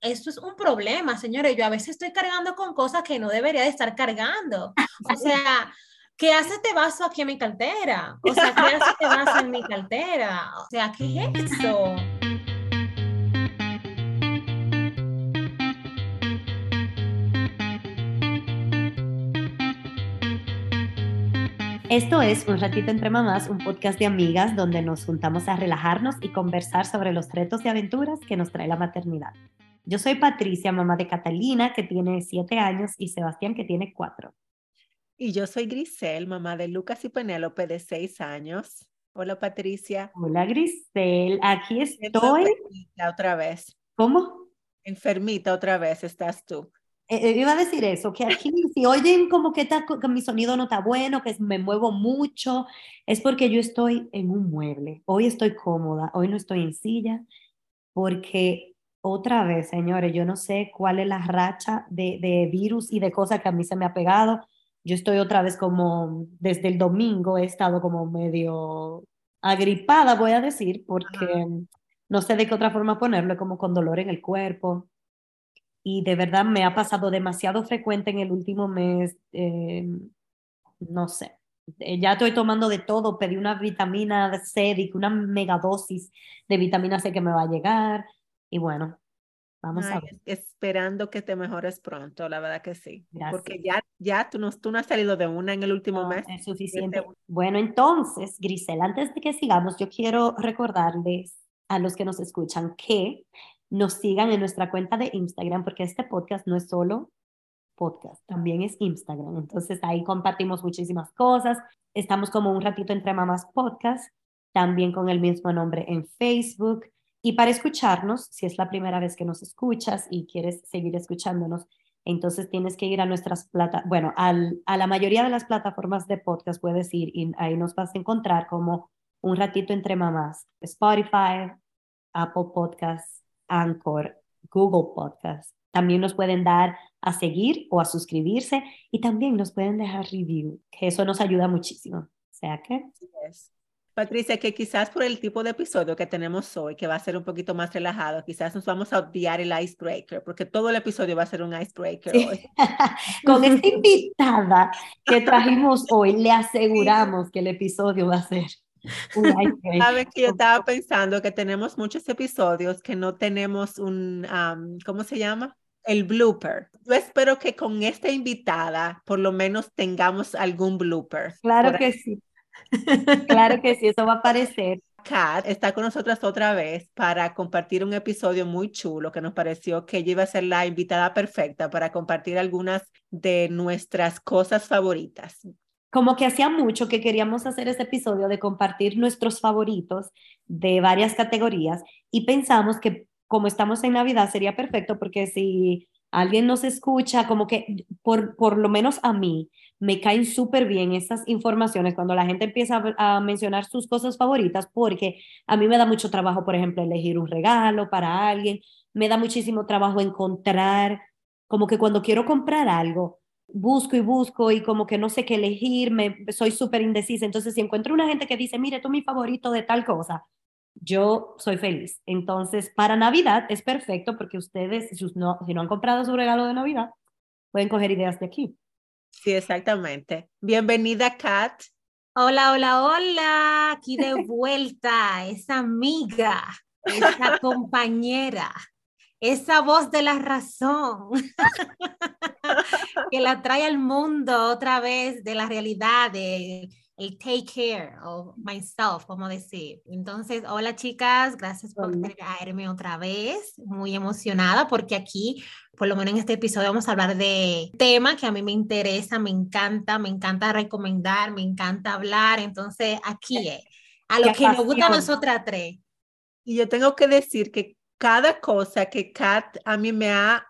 Esto es un problema, señores. Yo a veces estoy cargando con cosas que no debería de estar cargando. O sea, ¿qué hace este vaso aquí en mi cartera? O sea, ¿qué hace este vaso en mi cartera? O sea, ¿qué es eso? Esto es Un Ratito Entre Mamás, un podcast de amigas donde nos juntamos a relajarnos y conversar sobre los retos y aventuras que nos trae la maternidad. Yo soy Patricia, mamá de Catalina, que tiene siete años, y Sebastián, que tiene cuatro. Y yo soy Grisel, mamá de Lucas y Penélope, de seis años. Hola, Patricia. Hola, Grisel. Aquí estoy. Enfermita otra vez. ¿Cómo? Enfermita otra vez estás tú. Eh, eh, iba a decir eso, que aquí si oyen como que, que mi sonido no está bueno, que me muevo mucho, es porque yo estoy en un mueble. Hoy estoy cómoda, hoy no estoy en silla, porque otra vez, señores, yo no sé cuál es la racha de, de virus y de cosas que a mí se me ha pegado. Yo estoy otra vez como, desde el domingo he estado como medio agripada, voy a decir, porque no sé de qué otra forma ponerlo, como con dolor en el cuerpo y de verdad me ha pasado demasiado frecuente en el último mes, eh, no sé, eh, ya estoy tomando de todo, pedí una vitamina C, una megadosis de vitamina C que me va a llegar y bueno, vamos a ver. Esperando que te mejores pronto, la verdad que sí, porque ya, ya tú, no, tú no has salido de una en el último mes. Es suficiente. Bueno, entonces, Grisel, antes de que sigamos, yo quiero recordarles a los que nos escuchan que nos sigan en nuestra cuenta de Instagram, porque este podcast no es solo podcast, también es Instagram. Entonces ahí compartimos muchísimas cosas. Estamos como un ratito entre mamás podcast, también con el mismo nombre en Facebook. Y para escucharnos, si es la primera vez que nos escuchas y quieres seguir escuchándonos, entonces tienes que ir a nuestras plata, bueno, al, a la mayoría de las plataformas de podcast puedes ir y ahí nos vas a encontrar como un ratito entre mamás, Spotify, Apple Podcasts, Anchor, Google Podcast. También nos pueden dar a seguir o a suscribirse y también nos pueden dejar review, que eso nos ayuda muchísimo. O sea que... Patricia, que quizás por el tipo de episodio que tenemos hoy, que va a ser un poquito más relajado, quizás nos vamos a odiar el icebreaker, porque todo el episodio va a ser un icebreaker hoy. Con esta invitada que trajimos hoy, le aseguramos que el episodio va a ser Sabes que yo estaba pensando que tenemos muchos episodios que no tenemos un, ¿cómo se llama? El blooper. Yo espero que con esta invitada por lo menos tengamos algún blooper. Claro que sí. claro que sí, eso va a aparecer. Kat está con nosotras otra vez para compartir un episodio muy chulo que nos pareció que ella iba a ser la invitada perfecta para compartir algunas de nuestras cosas favoritas como que hacía mucho que queríamos hacer este episodio de compartir nuestros favoritos de varias categorías y pensamos que como estamos en Navidad sería perfecto porque si alguien nos escucha, como que por, por lo menos a mí me caen súper bien estas informaciones cuando la gente empieza a, mencionar sus cosas favoritas porque a mí me da mucho trabajo, por ejemplo, elegir un regalo para alguien, me da muchísimo trabajo encontrar, como que cuando quiero comprar algo, busco y busco y como que no sé qué elegir, me, soy súper indecisa. Entonces, si encuentro una gente que dice, mire, tú mi favorito de tal cosa, yo soy feliz. Entonces, para Navidad es perfecto porque ustedes, si no, si no han comprado su regalo de Navidad, pueden coger ideas de aquí. Sí, exactamente. Bienvenida, Kat. Hola, hola, hola. Aquí de vuelta, esa amiga, esa compañera esa voz de la razón que la trae al mundo otra vez de la realidad, de el take care of myself, como decir. Entonces, hola chicas, gracias por traerme otra vez, muy emocionada porque aquí, por lo menos en este episodio, vamos a hablar de tema que a mí me interesa, me encanta, me encanta recomendar, me encanta hablar. Entonces, aquí es, a lo que nos gusta a nosotras tres. Y yo tengo que decir que cada cosa que Kat a mí me ha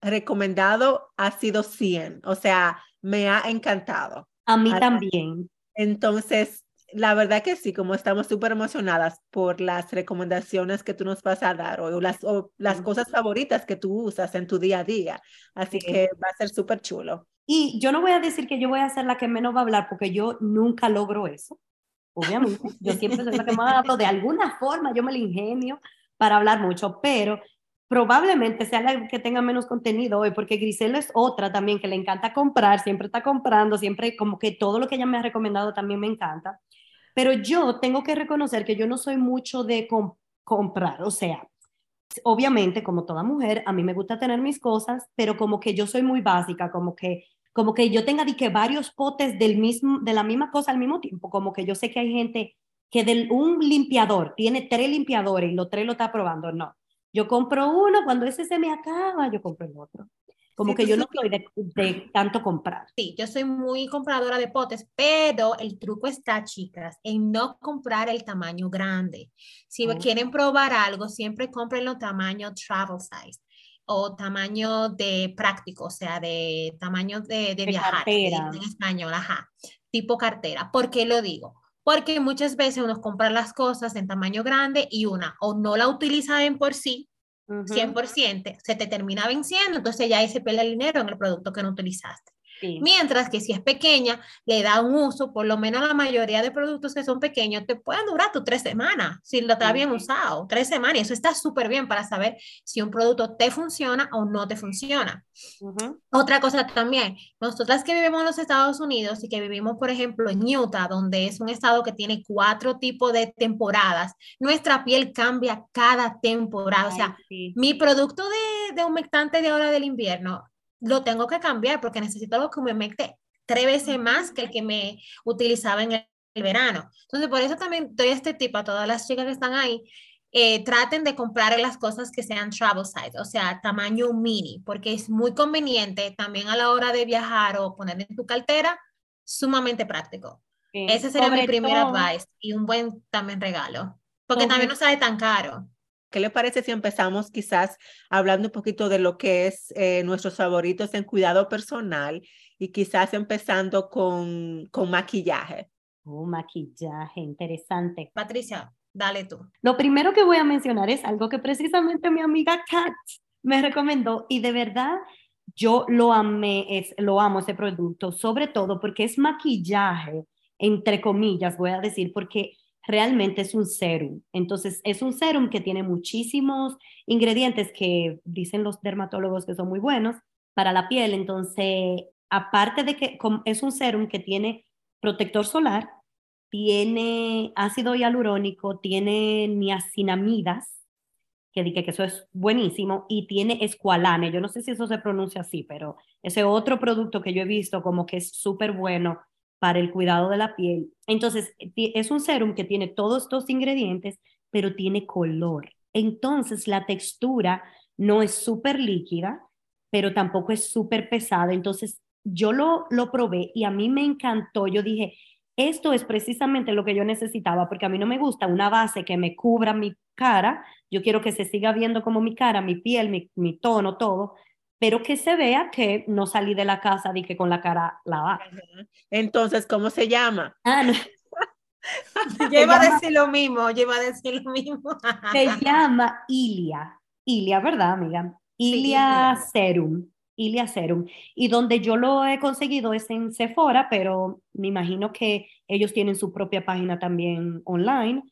recomendado ha sido 100, o sea, me ha encantado. A mí también. Entonces, la verdad que sí, como estamos súper emocionadas por las recomendaciones que tú nos vas a dar o las, o las cosas favoritas que tú usas en tu día a día. Así que va a ser súper chulo. Y yo no voy a decir que yo voy a ser la que menos va a hablar porque yo nunca logro eso. Obviamente, yo siempre soy la que más hablo de alguna forma, yo me lo ingenio para hablar mucho, pero probablemente sea la que tenga menos contenido hoy, porque Grisel es otra también que le encanta comprar, siempre está comprando, siempre como que todo lo que ella me ha recomendado también me encanta. Pero yo tengo que reconocer que yo no soy mucho de comprar, o sea, obviamente como toda mujer, a mí me gusta tener mis cosas, pero como que yo soy muy básica, como que como que yo tenga que varios potes del mismo de la misma cosa al mismo tiempo, como que yo sé que hay gente que de un limpiador tiene tres limpiadores y los tres lo está probando, no. Yo compro uno, cuando ese se me acaba, yo compro el otro. Como que yo no soy de, tanto comprar. Sí, yo soy muy compradora de potes, pero el truco está, chicas, en no comprar el tamaño grande. Si quieren probar algo, siempre compren tamaño travel size o tamaño de práctico, o sea, de tamaño de, de, viajar, en español, ajá, tipo cartera. ¿Por qué lo digo? Porque muchas veces uno compra las cosas en tamaño grande y una o no la utiliza en por sí, 100%, se te termina venciendo, entonces ya ahí se pierde el dinero en el producto que no utilizaste. Mientras que si es pequeña, le da un uso, por lo menos la mayoría de productos que son pequeños te pueden durar tus tres semanas, si lo está bien usado, tres semanas, y eso está súper bien para saber si un producto te funciona o no te funciona. Otra cosa también, nosotras que vivimos en los Estados Unidos y que vivimos, por ejemplo, en Utah, donde es un estado que tiene cuatro tipos de temporadas, nuestra piel cambia cada temporada. o sea, mi producto de, de humectante de ahora del invierno lo tengo que cambiar porque necesito algo que me mete tres veces más que el que me utilizaba en el, verano. Entonces, por eso también doy este tip a todas las chicas que están ahí. Eh, traten de comprar las cosas que sean travel size, o sea, tamaño mini, porque es muy conveniente también a la hora de viajar o poner en tu cartera, sumamente práctico. Ese sería mi primer advice y un buen también regalo, porque también no sale tan caro. ¿Qué le parece si empezamos quizás hablando un poquito de lo que es eh, nuestros favoritos en cuidado personal y quizás empezando con, con maquillaje? Oh, maquillaje, interesante. Patricia, dale tú. Lo primero que voy a mencionar es algo que precisamente mi amiga Kat me recomendó y de verdad yo lo amé, es, lo amo ese producto, sobre todo porque es maquillaje, entre comillas, voy a decir, porque realmente es un serum. Entonces, es un serum que tiene muchísimos ingredientes que dicen los dermatólogos que son muy buenos para la piel. Entonces, aparte de que es un serum que tiene protector solar, tiene ácido hialurónico, tiene niacinamidas, que dije que eso es buenísimo, y tiene escualane. Yo no sé si eso se pronuncia así, pero ese otro producto que yo he visto como que es súper bueno el cuidado de la piel. Entonces, es un serum que tiene todos estos ingredientes, pero tiene color. Entonces, la textura no es súper líquida, pero tampoco es súper pesada. Entonces, yo lo, lo probé y a mí me encantó. Yo dije, esto es precisamente lo que yo necesitaba, porque a mí no me gusta una base que me cubra mi cara. Yo quiero que se siga viendo como mi cara, mi piel, mi tono, todo pero que se vea que no salí de la casa de que con la cara lavada. Entonces, ¿cómo se llama? Ah, no. lleva a decir lo mismo, lleva a decir lo mismo. se llama Ilia, Ilia, ¿verdad, amiga? Ilia Serum, Ilia Serum. Y donde yo lo he conseguido es en Sephora, pero me imagino que ellos tienen su propia página también online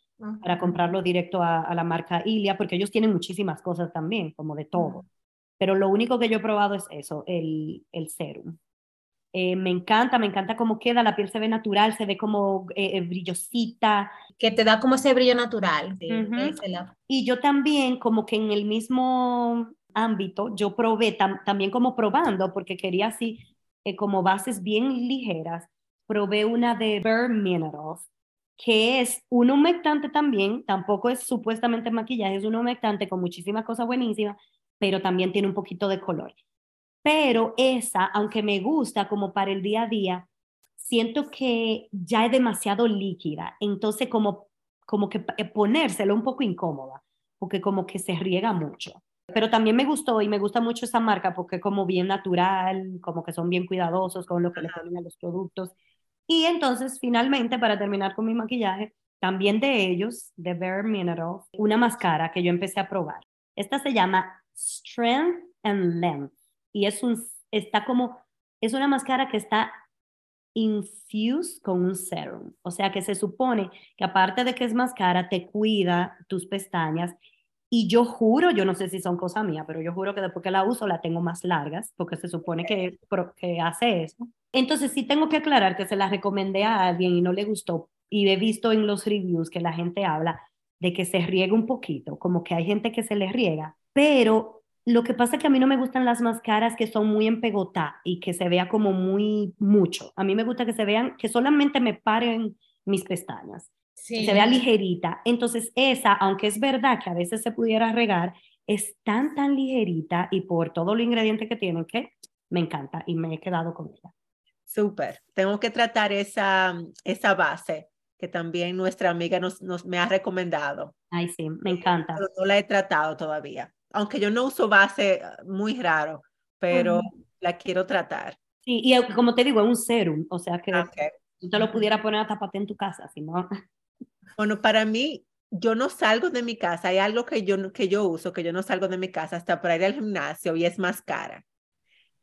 para comprarlo directo a, a, la marca Ilia, porque ellos tienen muchísimas cosas también, como de todo pero lo único que yo he probado es eso, el, el serum. Eh, me encanta, me encanta cómo queda, la piel se ve natural, se ve como eh, eh, brillosita. Que te da como ese brillo natural. Y yo también, como que en el mismo ámbito, yo probé también como probando, porque quería así, como bases bien ligeras, probé una de Bare Minerals, que es un humectante también, tampoco es supuestamente maquillaje, es un humectante con muchísimas cosas buenísimas, pero también tiene un poquito de color. Pero esa, aunque me gusta como para el día a día, siento que ya es demasiado líquida, entonces como, como que eh, ponérselo un poco incómoda, porque como que se riega mucho. Pero también me gustó y me gusta mucho esa marca porque como bien natural, como que son bien cuidadosos con lo que le ponen a los productos. Y entonces, finalmente, para terminar con mi maquillaje, también de ellos, de Bare Minerals, una máscara que yo empecé a probar. Esta se llama Strength and Length. Y es un, está como, es una máscara que está infused con un serum. O sea que se supone que aparte de que es máscara, te cuida tus pestañas y yo juro, yo no sé si son cosas mías, pero yo juro que después que la uso la tengo más largas, porque se supone que, que hace eso. Entonces sí tengo que aclarar que se la recomendé a alguien y no le gustó. Y he visto en los reviews que la gente habla de que se riega un poquito, como que hay gente que se le riega, pero lo que pasa es que a mí no me gustan las máscaras que son muy empegotá y que se vea como muy mucho. A mí me gusta que se vean, que solamente me paren mis pestañas. Se vea ligerita. Entonces esa, aunque es verdad que a veces se pudiera regar, es tan, tan ligerita y por todo los ingredientes que tienen que me encanta y me he quedado con ella. Súper. Tengo que tratar esa, esa base que también nuestra amiga nos, nos me ha recomendado. Ay, sí, me encanta. Pero no la he tratado todavía. Aunque yo no uso base ah, muy raro, pero la quiero tratar. Sí, y como te digo, es un serum, o sea que tú te lo pudiera poner a tapate en tu casa, si no. Bueno, para mí, yo no salgo de mi casa. Hay algo que yo, que yo uso, que yo no salgo de mi casa hasta para ir al gimnasio y es máscara.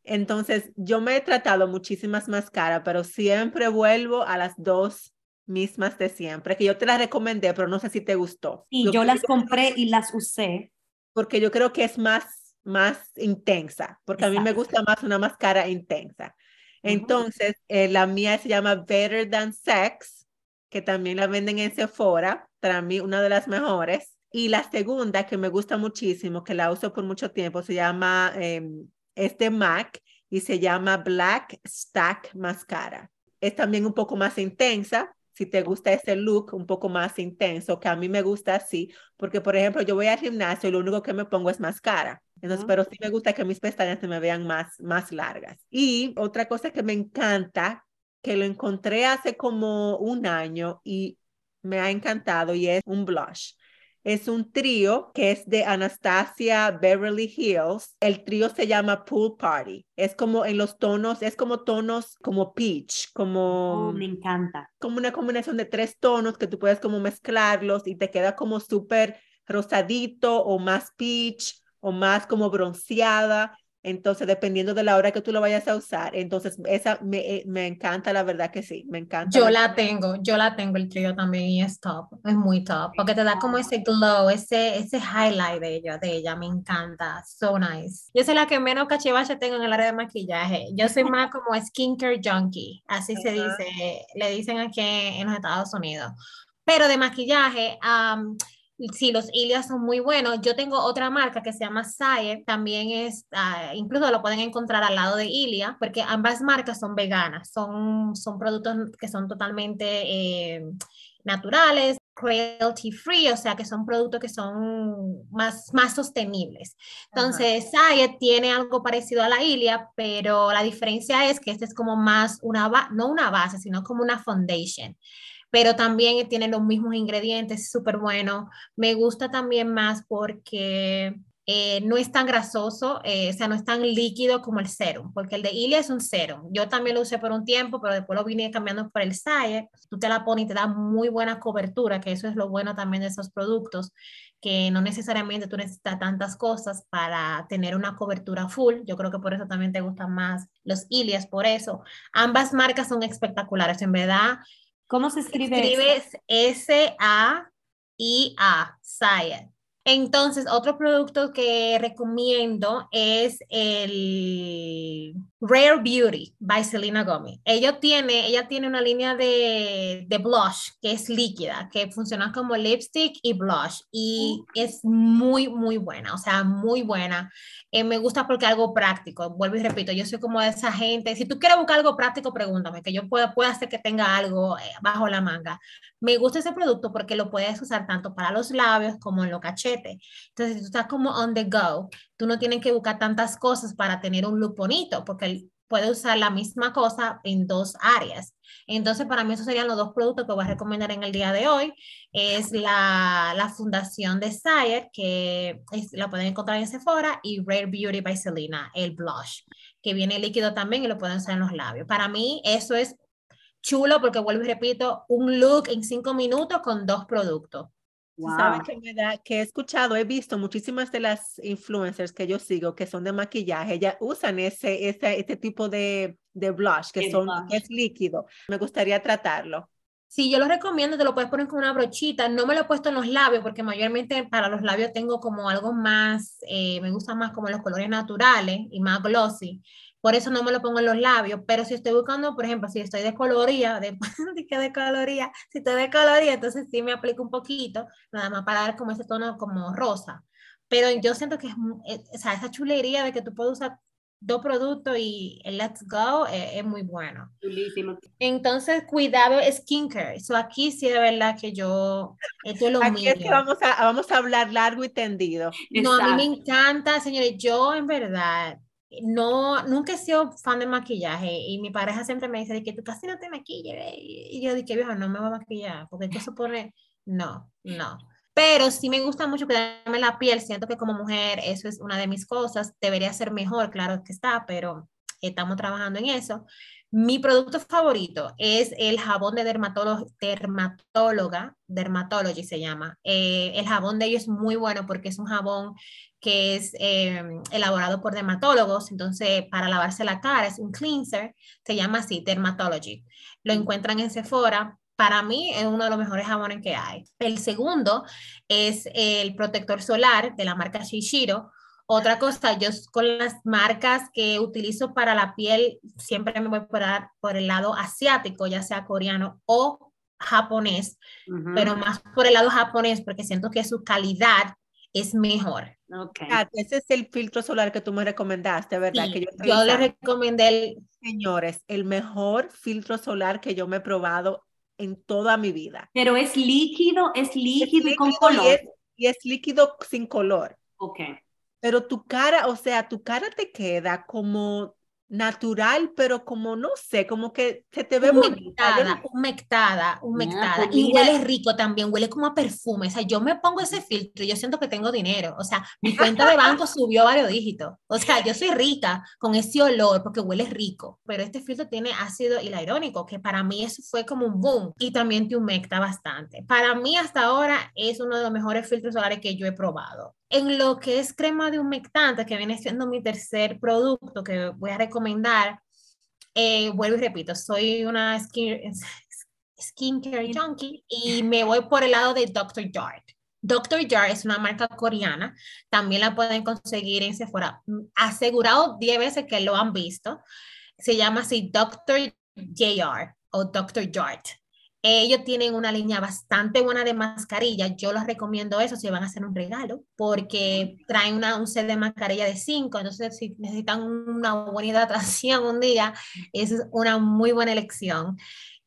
Entonces, yo me he tratado muchísimas máscaras, pero siempre vuelvo a las dos mismas de siempre, que yo te las recomendé, pero no sé si te gustó. Y yo, las compré y las usé. Porque yo creo que es más, más intensa, porque a mí me gusta más una máscara intensa. Entonces, eh, la mía se llama Better Than Sex, que también la venden en Sephora, para mí una de las mejores. Y la segunda, que me gusta muchísimo, que la uso por mucho tiempo, se llama, eh, es de MAC y se llama Black Stack Mascara. Es también un poco más intensa, si te gusta ese look un poco más intenso, que a mí me gusta así, porque por ejemplo yo voy al gimnasio y lo único que me pongo es máscara. Entonces, pero sí me gusta que mis pestañas se me vean más, más largas. Y otra cosa que me encanta, que lo encontré hace como un año y me ha encantado y es un blush es un trío que es de Anastasia Beverly Hills. El trío se llama Pool Party. Es como en los tonos, es como tonos como peach, como... Oh, me encanta. Como una combinación de tres tonos que tú puedes como mezclarlos y te queda como súper rosadito o más peach o más como bronceada. Entonces, dependiendo de la hora que tú lo vayas a usar, entonces esa me, eh, me encanta, la verdad que sí, me encanta. Yo la tengo, yo la tengo el trío también y es top, es muy top, porque te da como ese glow, ese, ese highlight de ella, de ella, me encanta, so nice. Yo soy la que menos cachivache tengo en el área de maquillaje, yo soy más como skincare junkie, así se dice, le dicen aquí en los Estados Unidos. Pero de maquillaje, um, sí, los Ilias son muy buenos. Yo tengo otra marca que se llama Sayer, también es, ah, incluso lo pueden encontrar al lado de Ilia, porque ambas marcas son veganas, son, son productos que son totalmente eh, naturales, cruelty free, o sea que son productos que son más, más sostenibles. Entonces, Sayer tiene algo parecido a la Ilia, pero la diferencia es que este es como más una, no una base, sino como una foundation pero también tiene los mismos ingredientes, súper bueno. Me gusta también más porque eh, no es tan grasoso, eh, o sea, no es tan líquido como el serum, porque el de Ilia es un serum. Yo también lo usé por un tiempo, pero después lo vine cambiando por el Sayer. Tú te la pones y te da muy buena cobertura, que eso es lo bueno también de esos productos, que no necesariamente tú necesitas tantas cosas para tener una cobertura full. Yo creo que por eso también te gustan más los Ilias, por eso. Ambas marcas son espectaculares, en verdad. ¿Cómo se escribe? Escribes S-A-I-A, Sayed. Entonces, otro producto que recomiendo es el Rare Beauty by Selena Gomez. Ella tiene, ella tiene una línea de, de, blush que es líquida, que funciona como lipstick y blush y es muy, muy buena, o sea, muy buena. Eh, me gusta porque algo práctico, vuelvo y repito, yo soy como de esa gente, si tú quieres buscar algo práctico, pregúntame, que yo pueda, pueda hacer que tenga algo eh, bajo la manga. Me gusta ese producto porque lo puedes usar tanto para los labios como en los cachetes. Entonces, si tú estás como on the go, tú no tienes que buscar tantas cosas para tener un look bonito, porque puede usar la misma cosa en dos áreas. Entonces, para mí esos serían los dos productos que voy a recomendar en el día de hoy. Es la, la fundación de Sayer, que es, la pueden encontrar en Sephora, y Rare Beauty by Selena, el blush, que viene líquido también y lo pueden usar en los labios. Para mí eso es chulo porque vuelvo y repito, un look en cinco minutos con dos productos. ¿Sabes qué me da? Que he escuchado, he visto muchísimas de las influencers que yo sigo que son de maquillaje, ya usan ese, ese, este tipo de, de blush que, son, es líquido. Me gustaría tratarlo. Sí, yo lo recomiendo, te lo puedes poner con una brochita. No me lo he puesto en los labios porque mayormente para los labios tengo como algo más, eh, me gusta más como los colores naturales y más glossy. Por eso no me lo pongo en los labios, pero si estoy buscando, por ejemplo, si estoy de coloría, de, de qué de coloría, si estoy de coloría, entonces sí me aplico un poquito, nada más para dar como ese tono como rosa. Pero yo siento que es, eh, o sea, esa chulería de que tú puedes usar dos productos y el Let's Go eh, es, muy bueno. Entonces, cuidado, skincare. Eso aquí sí de verdad que yo, esto es lo aquí Es que vamos a, vamos a hablar largo y tendido. No, a mí me encanta, señores, yo en verdad, no, nunca he sido fan del maquillaje y mi pareja siempre me dice que tú casi no te maquillas y yo dije, viejo, no me voy a maquillar porque eso supone, no, no. Pero sí me gusta mucho cuidarme la piel. Siento que como mujer eso es una de mis cosas. Debería ser mejor, claro que está, pero estamos trabajando en eso. Mi producto favorito es el jabón de dermatóloga, Dermatology se llama. Eh, el jabón de ellos es muy bueno porque es un jabón que es eh, elaborado por dermatólogos, entonces para lavarse la cara es un cleanser, se llama así, Dermatology. Lo encuentran en Sephora, para mí es uno de los mejores jabones que hay. El segundo es el protector solar de la marca Shishiro. Otra cosa, yo con las marcas que utilizo para la piel siempre me voy por, por el lado asiático, ya sea coreano o japonés, pero más por el lado japonés porque siento que su calidad es mejor. Okay. ese es el filtro solar que tú me recomendaste, ¿verdad? que yo, yo le recomendé el... Señores, el mejor filtro solar que yo me he probado en toda mi vida. Pero es líquido, es líquido, y con color. Y es, líquido sin color. Ok. Pero tu cara, o sea, tu cara te queda como natural, pero como no sé, como que se te ve humectada, humectada, humectada. Pues y huele rico también, huele como a perfume. O sea, yo me pongo ese filtro y yo siento que tengo dinero. O sea, mi cuenta de banco subió varios dígitos. O sea, yo soy rica con ese olor porque huele rico. Pero este filtro tiene ácido hialurónico, que para mí eso fue como un boom. Y también te humecta bastante. Para mí hasta ahora es uno de los mejores filtros solares que yo he probado. En lo que es crema de humectante, que viene siendo mi tercer producto que voy a recomendar, eh, vuelvo y repito, soy una skin, skincare junkie y me voy por el lado de Dr. Jart. Dr. Jart es una marca coreana, también la pueden conseguir en Sephora. Asegurado 10 veces que lo han visto. Se llama así Dr. JR o Dr. Jart. Ellos tienen una línea bastante buena de mascarillas. Yo les recomiendo eso si van a hacer un regalo, porque traen una, un set de mascarilla de 5. Entonces, si necesitan una buena hidratación un día, es una muy buena elección.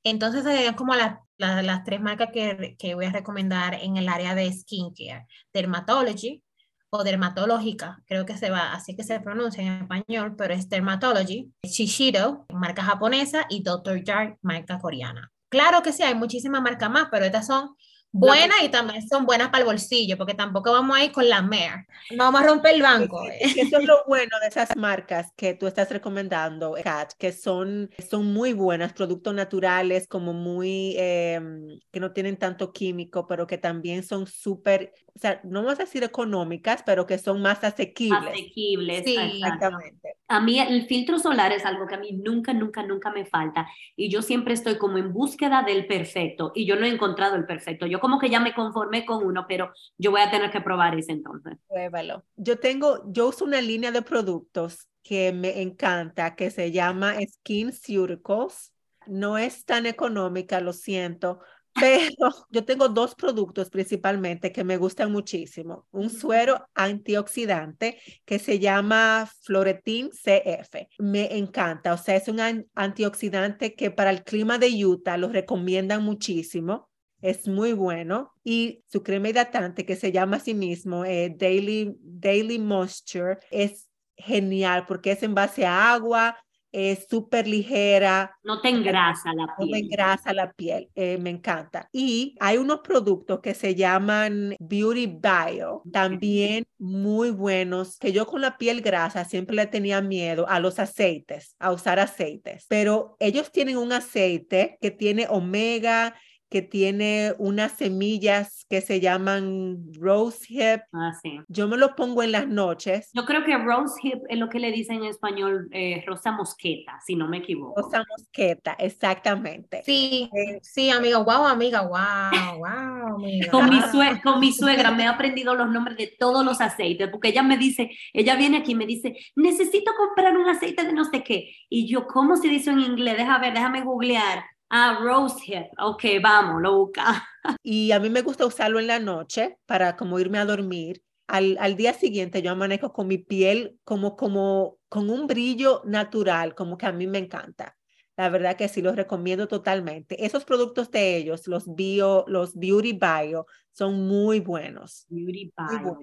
Entonces, serían como las, las, tres marcas que, que, voy a recomendar en el área de skincare: Dermatology o dermatológica, creo que se va, así que se pronuncia en español, pero es Dermatology, Shishiro, marca japonesa, y Dr. Jar, marca coreana. Claro que sí, hay muchísimas marcas más, pero estas son buenas y también son buenas para el bolsillo, porque tampoco vamos a ir con la MER. vamos a romper el banco. Eso es lo bueno de esas marcas que tú estás recomendando, Kat, que son, son muy buenas, productos naturales, como muy, em, que no tienen tanto químico, pero que también son súper, o sea, no vamos a decir económicas, pero que son más asequibles. Asequibles, sí, exactamente. A mí el filtro solar es algo que a mí nunca, nunca, nunca me falta. Y yo siempre estoy como en búsqueda del perfecto. Y yo no he encontrado el perfecto. Yo como que ya me conformé con uno, pero yo voy a tener que probar ese entonces. Pruébalo. Yo tengo, yo uso una línea de productos que me encanta, que se llama Skin Circles. No es tan económica, lo siento, pero yo tengo dos productos principalmente que me gustan muchísimo. Un suero antioxidante que se llama Floretin CF. Me encanta, o sea, es un antioxidante que para el clima de Utah lo recomiendan muchísimo. Es muy bueno. Y su crema hidratante que se llama a sí mismo eh, Daily, Daily Moisture es genial porque es en base a agua, es súper ligera. No te engrasa la piel. No me engrasa la piel, eh, me encanta. Y hay unos productos que se llaman Beauty Bio, también muy buenos, que yo con la piel grasa siempre le tenía miedo a los aceites, a usar aceites, pero ellos tienen un aceite que tiene omega que tiene unas semillas que se llaman rose hip. Ah, sí. Yo me lo pongo en las noches. Yo creo que rose hip es lo que le dicen en español eh, rosa mosqueta, si no me equivoco. Rosa mosqueta, exactamente. Sí, eh, sí, amiga, wow, amiga, wow, wow, amiga. Con mi, con mi suegra me he aprendido los nombres de todos los aceites, porque ella me dice, ella viene aquí y me dice, necesito comprar un aceite de no sé qué. Y yo, ¿cómo se dice en inglés? Déjame ver, déjame googlear. Ah, rosehip. Ok, vamos, lo busca. Y a mí me gusta usarlo en la noche para como irme a dormir. Al, al, día siguiente yo amanezco con mi piel como, como, con un brillo natural, como que a mí me encanta. La verdad que sí los recomiendo totalmente. Esos productos de ellos, los bio, los Beauty Bio, son muy buenos. Beauty Bio.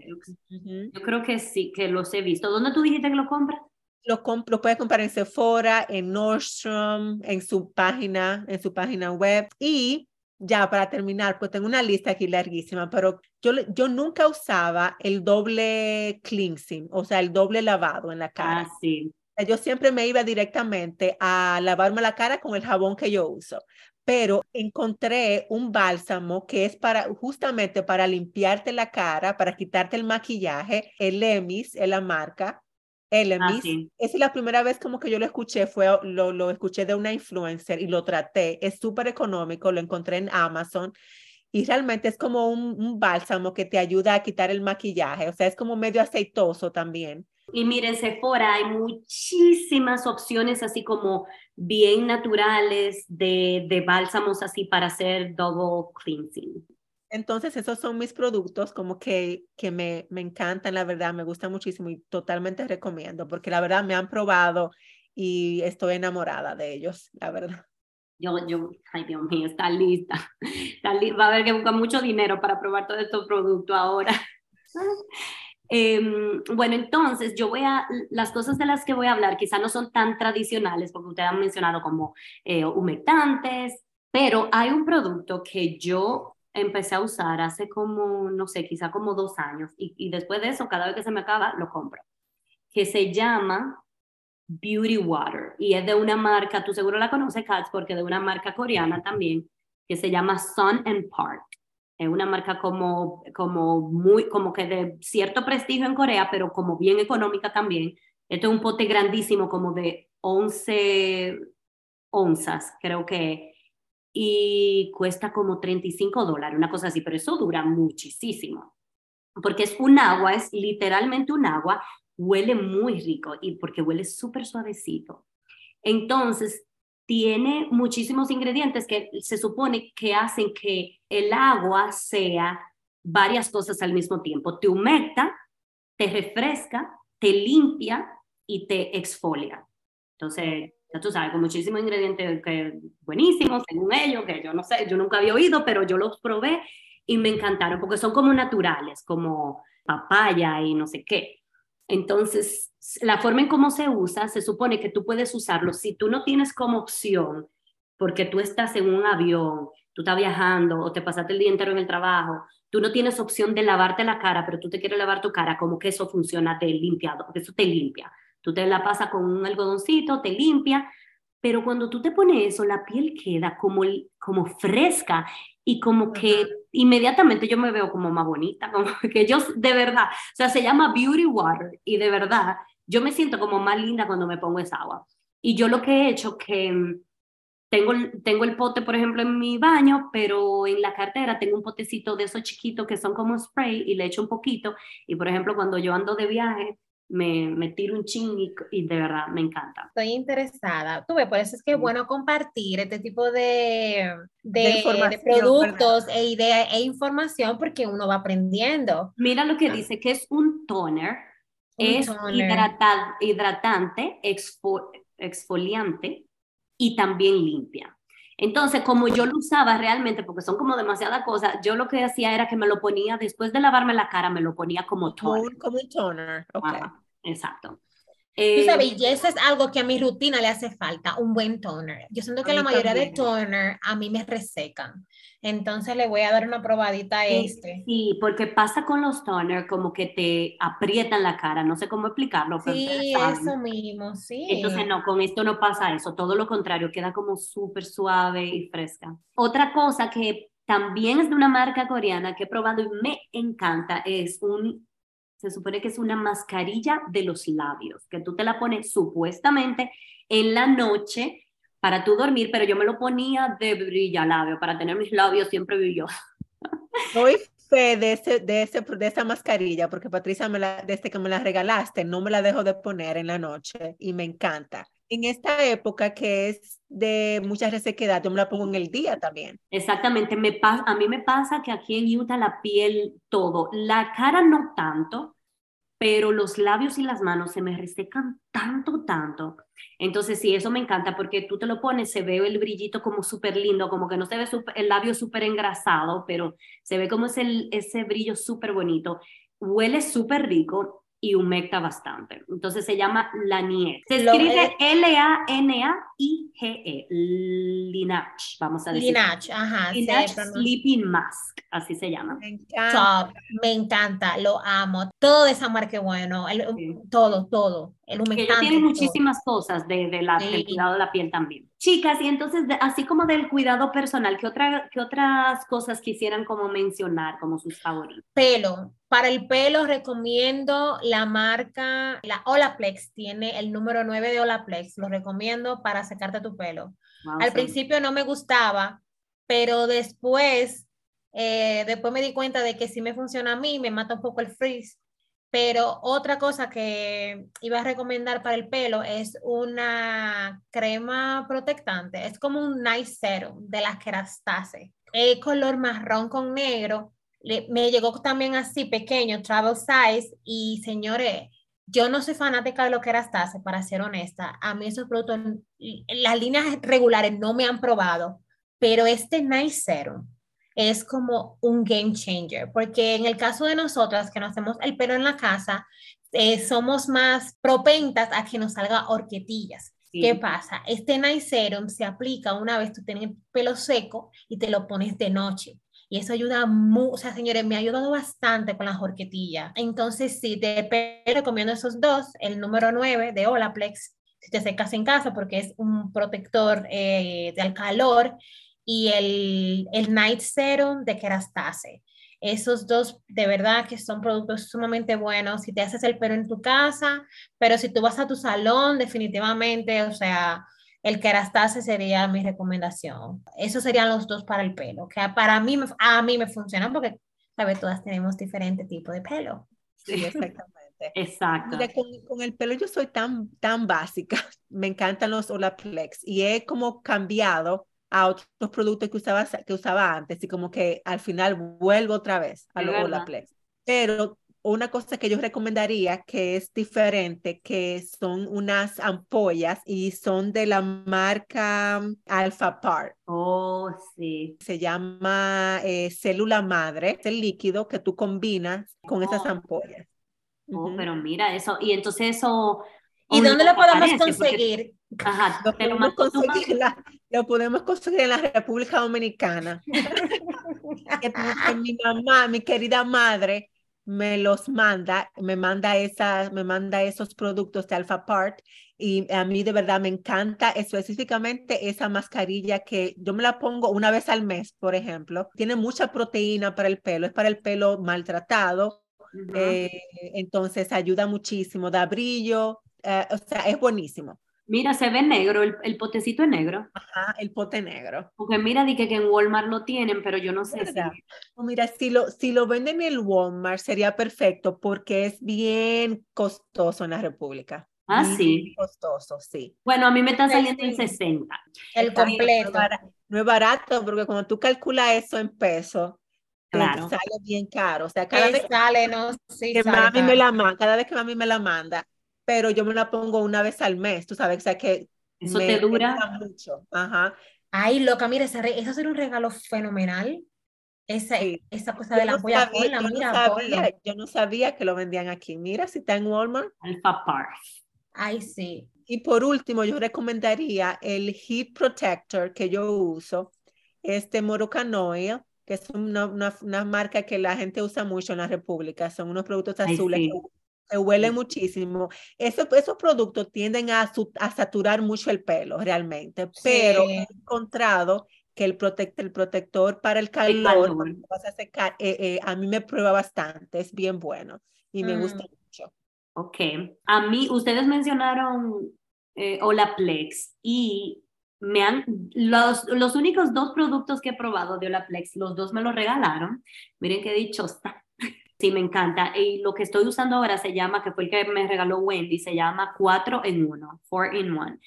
Yo creo que sí, que los he visto. ¿Dónde tú dijiste que lo compras? Lo, lo puedes comprar en Sephora, en Nordstrom, en su página, en su página web. Y ya para terminar, pues tengo una lista aquí larguísima, pero yo, yo nunca usaba el doble cleansing, o sea, el doble lavado en la cara. Ah, sí. Yo siempre me iba directamente a lavarme la cara con el jabón que yo uso, pero encontré un bálsamo que es para justamente para limpiarte la cara, para quitarte el maquillaje, el Emis es la marca, el ah, es la primera vez como que yo lo escuché, fue, lo, lo escuché de una influencer y lo traté. Es súper económico, lo encontré en Amazon y realmente es como un, un, bálsamo que te ayuda a quitar el maquillaje, o sea, es como medio aceitoso también. Y miren, Sephora hay muchísimas opciones así como bien naturales de, de bálsamos así para hacer double cleansing. Entonces, esos son mis productos como que, que me, me encantan, la verdad, me gustan muchísimo y totalmente recomiendo, porque la verdad me han probado y estoy enamorada de ellos, la verdad. Yo, yo, ay Dios mío, está lista. Está li Va a haber que buscar mucho dinero para probar todos estos productos ahora. Eh, bueno, entonces yo voy a, las cosas de las que voy a hablar quizá no son tan tradicionales porque ustedes han mencionado como eh, humectantes, pero hay un producto que yo empecé a usar hace como, no sé, quizá como dos años y, y después de eso, cada vez que se me acaba, lo compro, que se llama Beauty Water y es de una marca, tú seguro la conoces, Katz, porque de una marca coreana también, que se llama Sun and Park. Es una marca como, como, muy, como que de cierto prestigio en Corea, pero como bien económica también. Esto es un pote grandísimo, como de 11 onzas, creo que, y cuesta como 35 dólares, una cosa así, pero eso dura muchísimo, porque es un agua, es literalmente un agua, huele muy rico y porque huele súper suavecito. Entonces, tiene muchísimos ingredientes que se supone que hacen que el agua sea varias cosas al mismo tiempo. Te humecta, te refresca, te limpia y te exfolia. Entonces, ya tú sabes, con muchísimos ingredientes que buenísimos, según ellos, que yo no sé, yo nunca había oído, pero yo los probé y me encantaron porque son como naturales, como papaya y no sé qué. Entonces, la forma en cómo se usa, se supone que tú puedes usarlo si tú no tienes como opción, porque tú estás en un avión, tú estás viajando o te pasaste el día entero en el trabajo, tú no tienes opción de lavarte la cara, pero tú te quieres lavar tu cara, como que eso funciona de limpiado, porque eso te limpia. Tú te la pasas con un algodoncito, te limpia, pero cuando tú te pones eso, la piel queda como, como fresca y como que inmediatamente yo me veo como más bonita, como que yo de verdad, o sea, se llama Beauty Water y de verdad yo me siento como más linda cuando me pongo esa agua. Y yo lo que he hecho que mm, tengo, tengo el pote, por ejemplo, en mi baño, pero en la cartera tengo un potecito de esos chiquitos que son como spray y le echo un poquito. Y, por ejemplo, cuando yo ando de viaje, me, me tiro un ching y, de verdad me encanta. Estoy interesada. Tú ves, por eso es que es bueno compartir este tipo de, de, productos e ideas e información porque uno va aprendiendo. Mira lo que ah. dice, que es un toner, es hidratante, exfoliante y también limpia. Entonces, como yo lo usaba realmente, porque son como demasiadas cosas, yo lo que hacía era que me lo ponía, después de lavarme la cara, me lo ponía como toner. Como, un toner, ok. exacto. Tú sabes, y eso es algo que a mi rutina le hace falta, un buen toner. Yo siento que la mayoría de toner a mí me resecan. Entonces le voy a dar una probadita a este. Sí, porque pasa con los toner como que te aprietan la cara, no sé cómo explicarlo. Pero sí, eso mismo, sí. Entonces no, con esto no pasa eso, todo lo contrario, queda como súper suave y fresca. Otra cosa que también es de una marca coreana que he probado y me encanta es un se supone que es una mascarilla de los labios, que tú te la pones supuestamente en la noche para tú dormir, pero yo me lo ponía de brilla labio para tener mis labios siempre brillosos. Soy fe de, ese, de, ese, de esa mascarilla, porque Patricia, me la, desde que me la regalaste, no me la dejo de poner en la noche y me encanta. En esta época que es de mucha resequedad, yo me la pongo en el día también. Exactamente, me a mí me pasa que aquí en Utah la piel, todo, la cara no tanto, pero los labios y las manos se me resecan tanto, tanto. Entonces, sí, eso me encanta porque tú te lo pones, se ve el brillito como súper lindo, como que no se ve el labio súper engrasado, pero se ve como ese, ese brillo súper bonito. Huele súper rico y humecta bastante. Entonces se llama Lanier. Se escribe L-A-N-A-I-G-E. Linach, vamos a decir. Linach, ajá. Linach Sleeping Mask, así se llama. Me encanta. Top, me encanta, lo amo. Todo de esa marca bueno, todo, todo. El humectante. tiene muchísimas cosas de, de la, del cuidado de la piel también. Chicas, y entonces, así como del cuidado personal, ¿qué, otra, ¿qué otras cosas quisieran como mencionar como sus favoritos? Pelo. Para el pelo recomiendo la marca, la Olaplex, tiene el número 9 de Olaplex, lo recomiendo para secarte tu pelo. Al principio no me gustaba, pero después, eh, después me di cuenta de que sí me funciona a mí, me mata un poco el frizz pero otra cosa que iba a recomendar para el pelo es una crema protectante. Es como un nice serum de las kerastase. El color marrón con negro. me llegó también así pequeño, travel size. Y señores, yo no soy fanática de lo que kerastase, para ser honesta. A mí esos productos, las líneas regulares no me han probado. Pero este nice serum es como un game changer, porque en el caso de nosotras que nos hacemos el pelo en la casa, eh, somos más propentas a que nos salga horquetillas. ¿Qué pasa? Este night serum se aplica una vez tú tienes pelo seco y te lo pones de noche. Y eso ayuda mucho, o sea, señores, me ha ayudado bastante con las horquetillas. Entonces, sí, te recomiendo esos dos, el número 9 de Olaplex, si te secas en casa, porque es un protector eh, del calor y el, el Night Serum de Kerastase. Esos dos de verdad que son productos sumamente buenos si te haces el pelo en tu casa, pero si tú vas a tu salón, definitivamente, o sea, el Kerastase sería mi recomendación. Esos serían los dos para el pelo, que para mí, a mí me funcionan porque, ¿sabes? Todas tenemos diferente tipo de pelo. Sí, exactamente. Exacto. con, con, el pelo yo soy tan, tan básica. Me encantan los Olaplex y he como cambiado a otros productos que usaba, que usaba antes y como que al final vuelvo otra vez a los Olaplex. Pero una cosa que yo recomendaría que es diferente, que son unas ampollas y son de la marca Alpha Part. Oh, sí. Se llama eh, célula madre, es el líquido que tú combinas con esas oh. ampollas. Oh, pero mira eso, y entonces eso... ¿Y dónde lo podemos conseguir? Ajá, lo podemos, conseguir la, lo podemos conseguir en la República Dominicana. mi mamá, mi querida madre, me los manda, me manda, esa, me manda esos productos de Alpha Part y a mí de verdad me encanta específicamente esa mascarilla que yo me la pongo una vez al mes, por ejemplo. Tiene mucha proteína para el pelo, es para el pelo maltratado, eh, entonces ayuda muchísimo, da brillo, eh, o sea, es buenísimo. Mira, se ve negro, el, potecito es negro. Ajá, el pote negro. Porque mira, di que, en Walmart lo tienen, pero yo no sé si... mira, si lo, si lo venden en el Walmart sería perfecto porque es bien costoso en la República. Ah, sí. Costoso, sí. Bueno, a mí me está saliendo en 60. El completo. No es barato porque cuando tú calculas eso en pesos, claro. sale bien caro. O sea, cada vez sale, no, sí, que mami me la cada vez que mami me la manda, pero yo me la pongo una vez al mes, tú sabes, o sea que eso te dura mucho. Ajá. Ay, loca, mira, eso sería un regalo fenomenal. Esa, esa cosa de la polla yo, mira, no sabía, yo no sabía que lo vendían aquí. Mira si está en Walmart. Alpha Park. Ay, sí. Y por último, yo recomendaría el Heat Protector que yo uso, este Moroccan Oil, que es una, una, marca que la gente usa mucho en la República. Son unos productos azules que, huelen muchísimo. Eso, esos productos tienden a, a, saturar mucho el pelo realmente, pero he encontrado que el, el protector para el calor, vas a secar, eh, eh, a mí me prueba bastante, es bien bueno y me gusta mm. mucho. Ok, a mí, ustedes mencionaron eh, Olaplex y me han, los, los únicos dos productos que he probado de Olaplex, los dos me los regalaron. Miren qué dichosa. Sí, me encanta. Y lo que estoy usando ahora se llama, que fue el que me regaló Wendy, se llama 4 en 1, 4 in 1.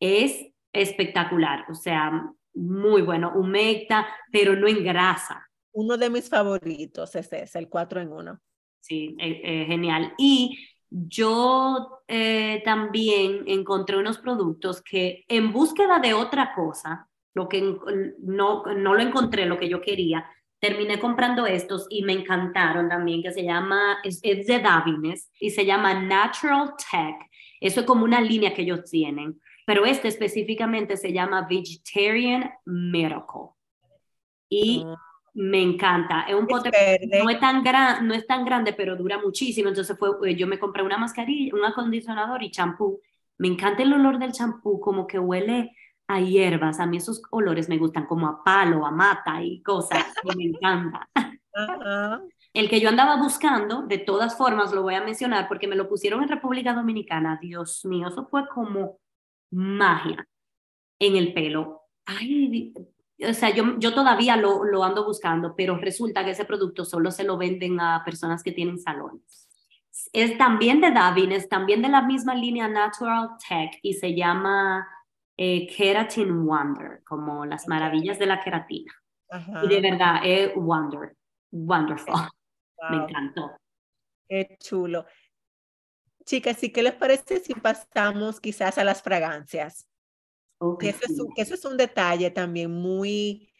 Es espectacular, o sea, muy bueno, humecta, pero no engrasa. Uno de mis favoritos es ese, el 4 en 1. Sí, es, genial. Y yo eh, también encontré unos productos que en búsqueda de otra cosa, lo que no, no lo encontré, lo que yo quería, terminé comprando estos y me encantaron también, que se llama, es, de Davines y se llama Natural Tech. Eso es como una línea que ellos tienen, pero este específicamente se llama Vegetarian Miracle. Y ah me encanta. Es un pote, no es tan gran, no es tan grande, pero dura muchísimo. Entonces fue, eh, yo me compré una mascarilla, un acondicionador y champú. Me encanta el olor del champú, como que huele a hierbas. A mí esos olores me gustan, como a palo, a mata y cosas. me encanta. El que yo andaba buscando, de todas formas lo voy a mencionar porque me lo pusieron en República Dominicana. Dios mío, eso fue como magia en el pelo. Ay, o sea, yo, yo todavía lo, lo ando buscando, pero resulta que ese producto solo se lo venden a personas que tienen salones. Es también de Davin, es también de la misma línea Natural Tech y se llama eh, Keratin Wonder, como las maravillas de la queratina. Y de verdad, es wonder, wonderful. Me encantó. Qué chulo. Chicas, ¿y qué les parece si pasamos quizás a las fragancias? Eso es un, eso es un detalle también muy,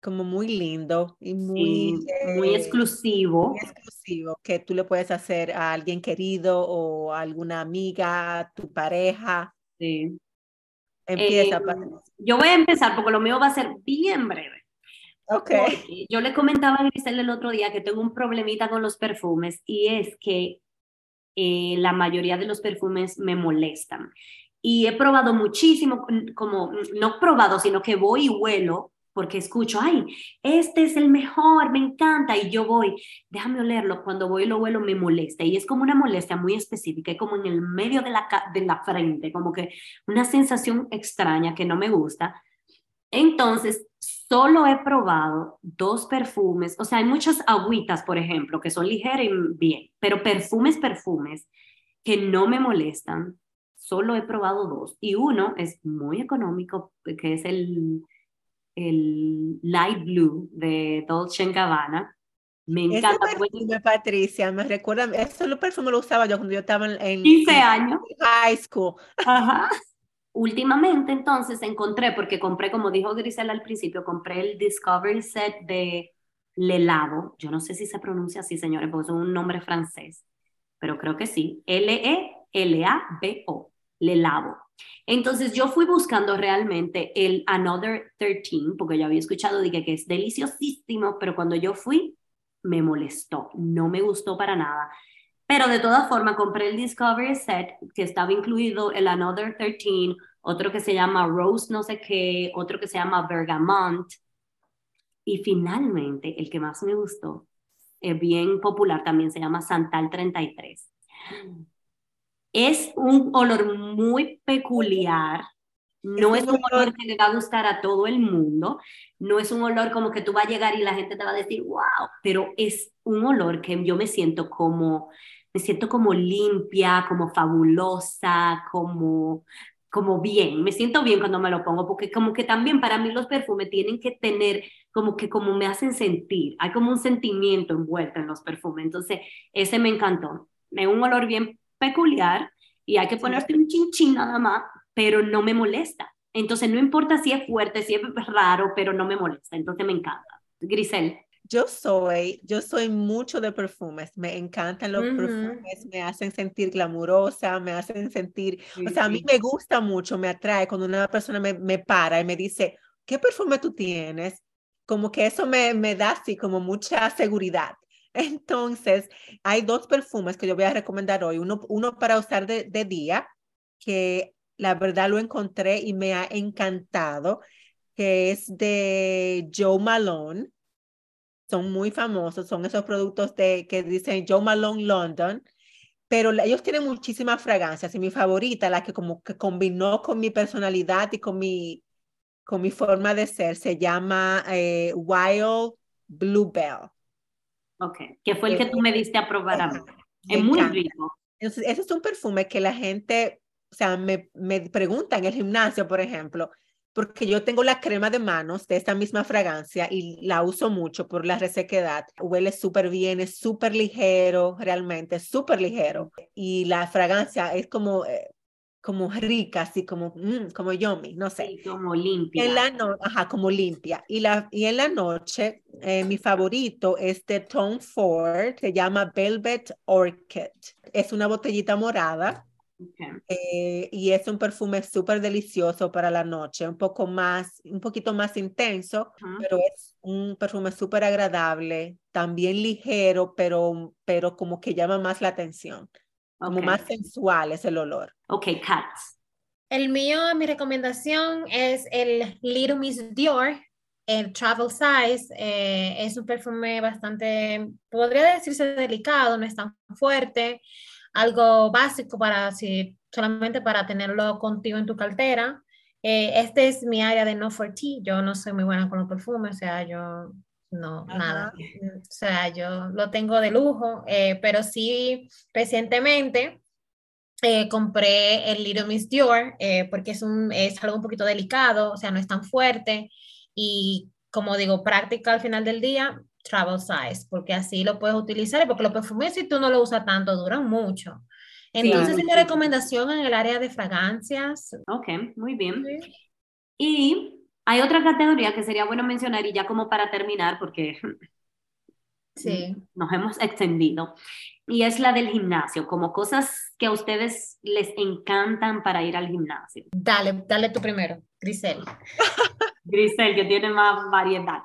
como muy lindo y muy, muy exclusivo. Muy exclusivo, que tú le puedes hacer a alguien querido o a alguna amiga, tu pareja. Sí. Empieza. Eh, yo voy a empezar porque lo mío va a ser bien breve. Ok. yo le comentaba a Grisel el otro día que tengo un problemita con los perfumes y es que eh, la mayoría de los perfumes me molestan y he probado muchísimo, como no probado, sino que voy y huelo porque escucho, ay, este es el mejor, me encanta, y yo voy, déjame olerlo, cuando voy lo huelo me molesta, y es como una molestia muy específica, como en el medio de la, de la frente, como que una sensación extraña que no me gusta. Entonces, solo he probado dos perfumes, o sea, hay muchas agüitas, por ejemplo, que son ligeras y bien, pero perfumes, perfumes que no me molestan, solo he probado dos y uno es muy económico, que es el, el Light Blue de Dolce Gabbana. Me encanta. Ese perfume, Patricia, me recuerda, ese perfume lo usaba yo cuando yo estaba en 15 años. High school. Ajá. Últimamente entonces encontré, porque compré, como dijo Grisela al principio, compré el Discovery Set de Lelabo. Yo no sé si se pronuncia así, señores, porque es un nombre francés, pero creo que sí. L-E-L-A-B-O le lavo. Entonces yo fui buscando realmente el Another 13, porque yo había escuchado, dije que es deliciosísimo, pero cuando yo fui, me molestó, no me gustó para nada. Pero de todas formas, compré el Discovery Set, que estaba incluido el Another 13, otro que se llama Rose no sé qué, otro que se llama Bergamont. Y finalmente, el que más me gustó, es bien popular también, se llama Santal 33. Es un olor muy peculiar. No es, un olor que le va a gustar a todo el mundo. No es un olor como que tú vas a llegar y la gente te va a decir, wow, pero es un olor que yo me siento como, me siento como limpia, como fabulosa, como, como bien. Me siento bien cuando me lo pongo, porque como que también para mí los perfumes tienen que tener como que como me hacen sentir. Hay como un sentimiento envuelto en los perfumes. Entonces, ese me encantó. Es un olor bien peculiar y hay que ponerte un chinchín nada más, pero no me molesta. Entonces no importa si es fuerte, si es raro, pero no me molesta. Entonces me encanta. Grisel. yo soy, yo soy mucho de perfumes, me encantan los perfumes, me hacen sentir glamurosa, me hacen sentir, o sea, a mí me gusta mucho, me atrae cuando una persona me, me para y me dice, ¿qué perfume tú tienes? Como que eso me, me da así como mucha seguridad. Entonces, hay dos perfumes que yo voy a recomendar hoy, uno, uno para usar de, de día, que la verdad lo encontré y me ha encantado, que es de Joe Malone son muy famosos, son esos productos de, que dicen Joe Malone London, pero ellos tienen muchísimas fragancias y mi favorita, la que como que combinó con mi personalidad y con mi, con mi forma de ser, se llama eh, Wild Bluebell. Ok, que fue el que tú me diste a probar a mí. Es muy rico. Entonces, ese es un perfume que la gente, o sea, me, me pregunta en el gimnasio, por ejemplo, porque yo tengo la crema de manos de esta misma fragancia y la uso mucho por la resequedad. Huele súper bien, es súper ligero, realmente, súper ligero. Y la fragancia es como, eh, como rica, así como, mm, como yummy, no sé. como limpia. En la no Ajá, como limpia. Y, la, y en la noche, eh, mi favorito es de Tom Ford, se llama Velvet Orchid. Es una botellita morada eh, y es un perfume súper delicioso para la noche, un poco más, un poquito más intenso, pero es un perfume súper agradable, también ligero, pero, pero como que llama más la atención, como más sensual es el olor. Ok, Cats. El mío, mi recomendación es el Little Miss Dior, el Travel Size. Eh, es un perfume bastante, podría decirse delicado, no es tan fuerte algo básico para si solamente para tenerlo contigo en tu cartera. Eh, este es mi área de no for tea. Yo no soy muy buena con los perfumes, o sea, yo no, nada. O sea, yo lo tengo de lujo, eh, pero sí recientemente eh, compré el Little Miss Dior porque es, un, es algo un poquito delicado, o sea, no es tan fuerte y como digo, práctica al final del día, travel size, porque así lo puedes utilizar, porque los perfumes si tú no lo usas tanto, duran mucho. Entonces, sí, mi recomendación en el área de fragancias. Ok, muy bien. Y hay otra categoría que sería bueno mencionar y ya como para terminar, porque sí. nos hemos extendido, y es la del gimnasio, como cosas que a ustedes les encantan para ir al gimnasio. Dale, dale tú primero, Grisel. Grisel, que tiene más variedad.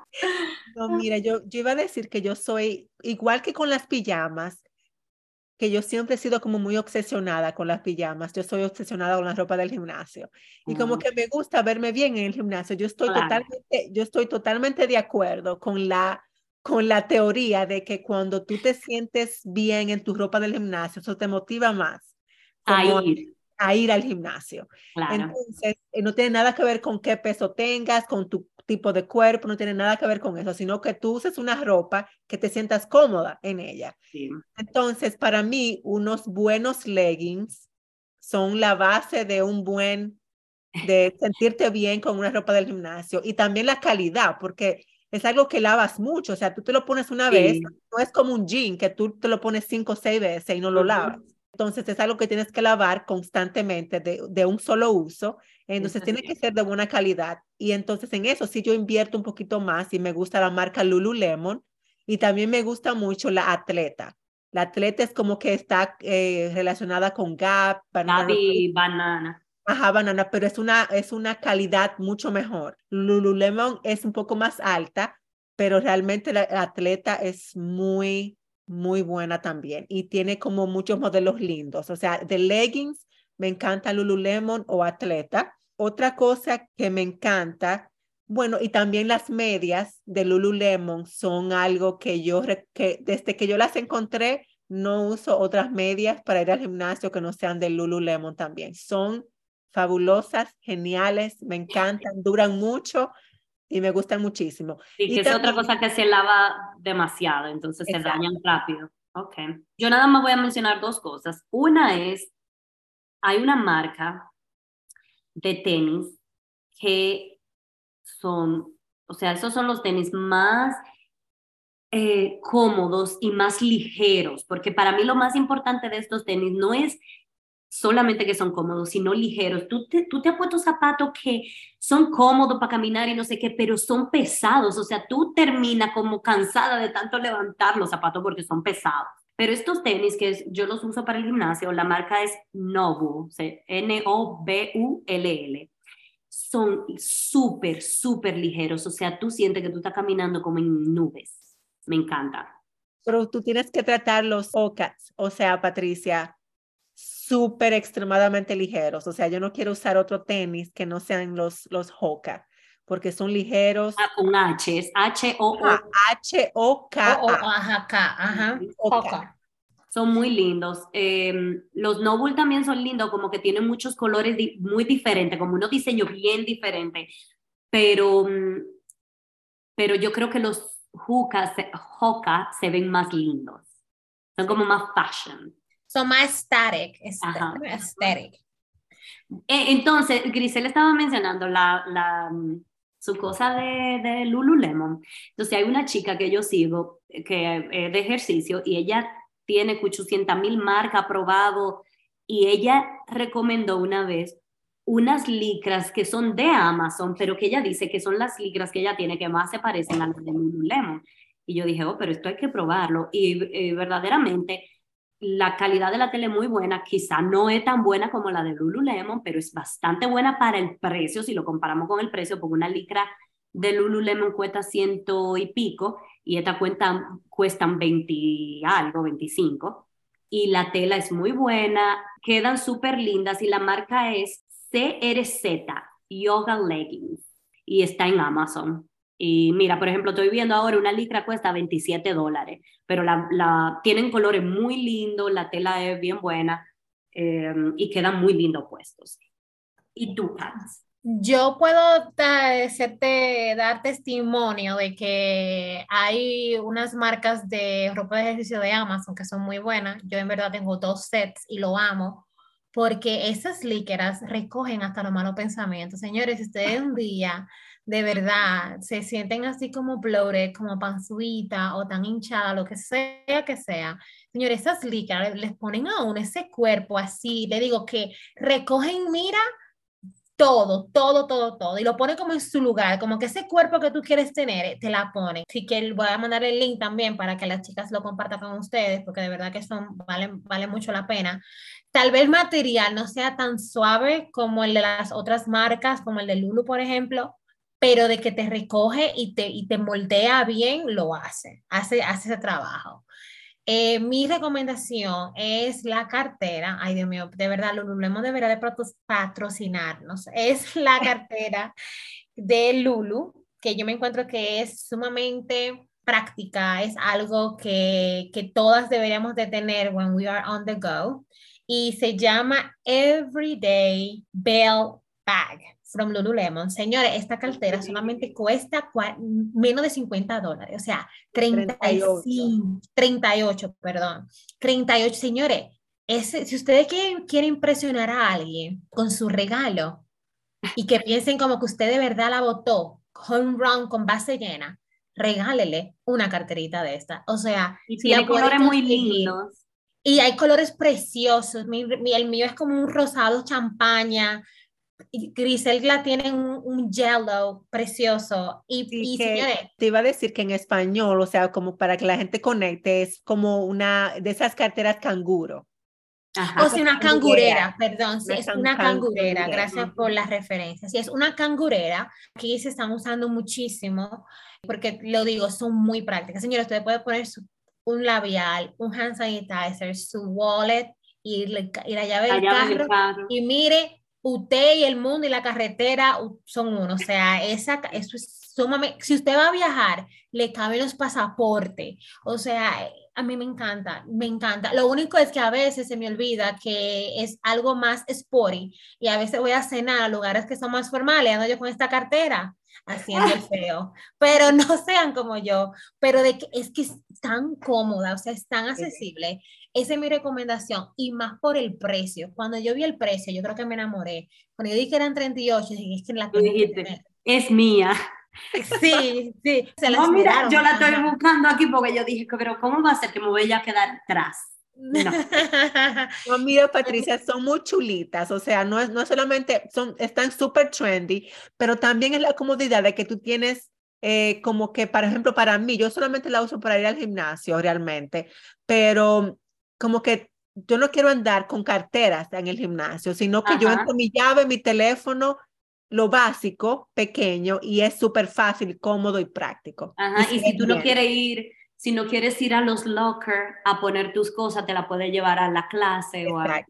No, mira, yo, yo iba a decir que yo soy, igual que con las pijamas, que yo siempre he sido como muy obsesionada con las pijamas. Yo soy obsesionada con la ropa del gimnasio. Y como que me gusta verme bien en el gimnasio. Yo estoy, totalmente, yo estoy totalmente de acuerdo con la, con la teoría de que cuando tú te sientes bien en tu ropa del gimnasio, eso te motiva más. A ir. A ir al gimnasio. Entonces, eh, no tiene nada que ver con qué peso tengas, con tu tipo de cuerpo, no tiene nada que ver con eso, sino que tú uses una ropa que te sientas cómoda en ella. Entonces, para mí, unos buenos leggings son la base de un buen, de sentirte bien con una ropa del gimnasio y también la calidad, porque es algo que lavas mucho, o sea, tú te lo pones una vez, no es como un jean que tú te lo pones cinco o seis veces y no lo lavas. Entonces es algo que tienes que lavar constantemente de, de un solo uso. Entonces tiene que ser de buena calidad. Y entonces en eso sí yo invierto un poquito más y me gusta la marca Lululemon y también me gusta mucho la atleta. La atleta es como que está eh, relacionada con Gap, banana. y banana. Ajá, banana, pero es una, es una calidad mucho mejor. Lululemon es un poco más alta, pero realmente la atleta es muy, muy buena también y tiene como muchos modelos lindos. O sea, de leggings me encanta Lululemon o Atleta. Otra cosa que me encanta, bueno, y también las medias de Lululemon son algo que yo, que desde que yo las encontré, no uso otras medias para ir al gimnasio que no sean de Lululemon también. Son fabulosas, geniales, me encantan, duran mucho y me gustan muchísimo. y que es otra cosa que se lava demasiado, entonces se dañan rápido. Ok. Yo nada más voy a mencionar dos cosas. Una es, hay una marca de tenis que son, o sea, esos son los tenis más eh, cómodos y más ligeros, porque para mí lo más importante de estos tenis no es solamente que son cómodos, sino ligeros. Tú te, tú te has puesto zapatos que son cómodos para caminar y no sé qué, pero son pesados. O sea, tú terminas como cansada de tanto levantar los zapatos porque son pesados. Pero estos tenis que yo los uso para el gimnasio, la marca es Nobu, N-O-B-U-L-L. Son súper, súper ligeros. O sea, tú sientes que tú estás caminando como en nubes. Me encanta. Pero tú tienes que tratar los OCATs. O sea, Patricia, súper extremadamente ligeros. O sea, yo no quiero usar otro tenis que no sean los, los Hoka, porque son ligeros. Ah, con H, es H-O-O. H-O-K. Ajá, ajá. Hoka. Son muy lindos. Em, los Noble también son lindos, como que tienen muchos colores muy diferentes, como unos diseños bien diferentes. Pero, mm, pero yo creo que los Hoka, Hoka se ven más lindos. Son como más fashion son más static, static. Eh, entonces, Grisel estaba mencionando la, la, mm, su cosa de, de, Lululemon. Entonces, hay una chica que yo sigo que es de ejercicio y ella tiene 800 mil marcas aprobado y ella recomendó una vez unas licras que son de Amazon, pero que ella dice que son las licras que ella tiene que más se parecen a las de Lululemon. Y yo dije, oh, pero esto hay que probarlo. Y eh, verdaderamente la calidad de la tele muy buena, quizá no es tan buena como la de Lululemon, pero es bastante buena para el precio, si lo comparamos con el precio, porque una licra de Lululemon cuesta ciento y pico y esta cuenta cuestan 20 algo, 25. Y la tela es muy buena, quedan súper lindas y la marca es CRZ, Yoga Leggings, y está en Amazon. Y mira, por ejemplo, estoy viendo ahora una licra cuesta 27 dólares, pero la, la, tienen colores muy lindos, la tela es bien buena em, y quedan muy lindos puestos. ¿Y tú, Pat? Yo puedo hacerte, dar testimonio de que hay unas marcas de ropa de ejercicio de Amazon que son muy buenas. Yo en verdad tengo dos sets y lo amo porque esas líqueras recogen hasta los malos pensamientos. Señores, si ustedes un día de verdad se sienten así como bloated, como panzuita o tan hinchada, lo que sea que sea, señores, esas licras les ponen a uno ese cuerpo así, le digo que recogen, mira, todo, todo, todo, todo, y lo ponen como en su lugar, como que ese cuerpo que tú quieres tener, te la pone. Así que voy a mandar el link también para que las chicas lo compartan con ustedes, porque de verdad que son, vale, vale mucho la pena. Tal vez el material no sea tan suave como el de las otras marcas, como el de Lulu, por ejemplo, pero de que te recoge y te, y te moldea bien, lo hace, hace, hace ese trabajo. Eh, mi recomendación es la cartera. Ay, Dios mío, de verdad, Lululemon debería de patrocinarnos. Es la cartera de Lulu, que yo me encuentro que es sumamente práctica, es algo que, que todas deberíamos de tener when we are on the go. Y se llama Everyday Bell Bag from Lululemon. Señores, esta cartera solamente cuesta menos de 50 dólares, o sea, 35, 38. perdón. 38, señores. Si ustedes quieren, quieren impresionar a alguien con su regalo y que piensen como que usted de verdad la votó, home run con base llena, regálele una carterita de esta. O sea, y tiene colores muy lindos. Y hay colores preciosos. Mi, el mío es como un rosado champaña, Griselda tiene un, un yellow precioso. Y, te iba a decir que en español, o sea, como para que la gente conecte, es como una de esas carteras canguro. o sea, una cangurera, perdón, sí, es una cangurera, gracias por las referencias. Sí, es una cangurera, aquí se están usando muchísimo, porque lo digo, son muy prácticas. Señores, usted puede poner un labial, un hand sanitizer, su wallet y, la llave, del, carro, y mire, usted y el mundo y la carretera son uno. O sea, esa, eso es sumamente, si usted va a viajar, le caben los pasaportes. O sea, a mí me encanta, me encanta. Lo único es que a veces se me olvida que es algo más sporty y a veces voy a cenar a lugares que son más formales, ando yo con esta cartera haciendo el feo, pero no sean como yo, pero de que es que es tan cómoda, o sea, es tan accesible esa es mi recomendación y más por el precio. Cuando yo vi el precio, yo creo que me enamoré. Cuando yo dije que eran 38, dije, es que la Es mía. Sí, sí. Se no, mira, yo la estoy buscando aquí porque yo dije, pero ¿cómo va a ser que me voy a quedar atrás? No. no, mira, Patricia, son muy chulitas, o sea, no es, no solamente, son, están súper trendy, pero también es la comodidad de que tú tienes eh, como que, por ejemplo, para mí, yo solamente la uso para ir al gimnasio realmente, pero como que yo no quiero andar con carteras en el gimnasio, sino que yo entro mi llave, mi teléfono, lo básico, pequeño, y es súper fácil, cómodo y práctico. Ajá, y, si tú no quieres ir, si no quieres ir a los locker a poner tus cosas, te la puedes llevar a la clase o a...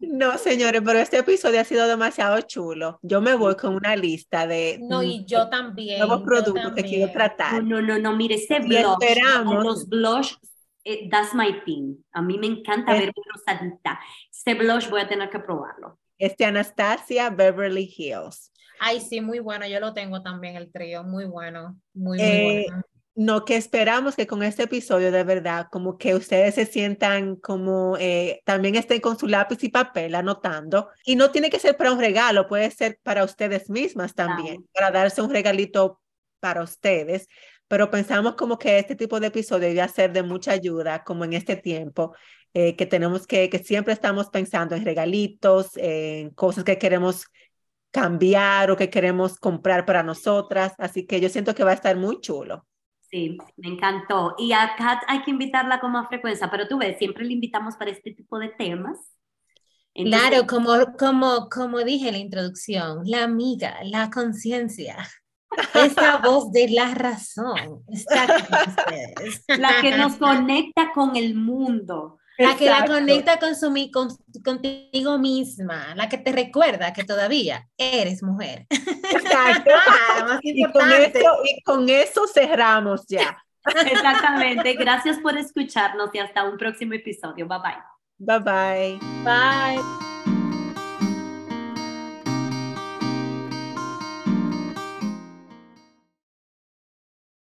No, señores, pero este episodio ha sido demasiado chulo. Yo me voy con una lista de no, y yo también, nuevos productos que quiero tratar. No, no, no, mire, ese blush, esperamos. los blush eh, that's my thing. A mí me encanta ver rosadita. Este blush voy a tener que probarlo. Este Anastasia Beverly Hills. Ay, sí, muy bueno. Yo lo tengo también, el trío. Muy bueno. Muy, muy eh, bueno. No, que esperamos que con este episodio de verdad, como que ustedes se sientan como eh, también estén con su lápiz y papel anotando. Y no tiene que ser para un regalo, puede ser para ustedes mismas también, para darse un regalito para ustedes pero pensamos como que este tipo de episodio debe ser de mucha ayuda, como en este tiempo, eh, que tenemos que, que siempre estamos pensando en regalitos, en cosas que queremos cambiar o que queremos comprar para nosotras, así que yo siento que va a estar muy chulo. Sí, me encantó. Y a Kat hay que invitarla con más frecuencia, pero tú ves, siempre le invitamos para este tipo de temas. claro, como, como, como dije en la introducción, la amiga, la conciencia. Esa voz de la razón está con ustedes. La que nos conecta con el mundo. La que la conecta con su, con, contigo misma, la que te recuerda que todavía eres mujer. Exacto. y, con eso, y con eso cerramos ya. Exactamente. Gracias por escucharnos y hasta un próximo episodio. Bye bye. Bye bye. Bye.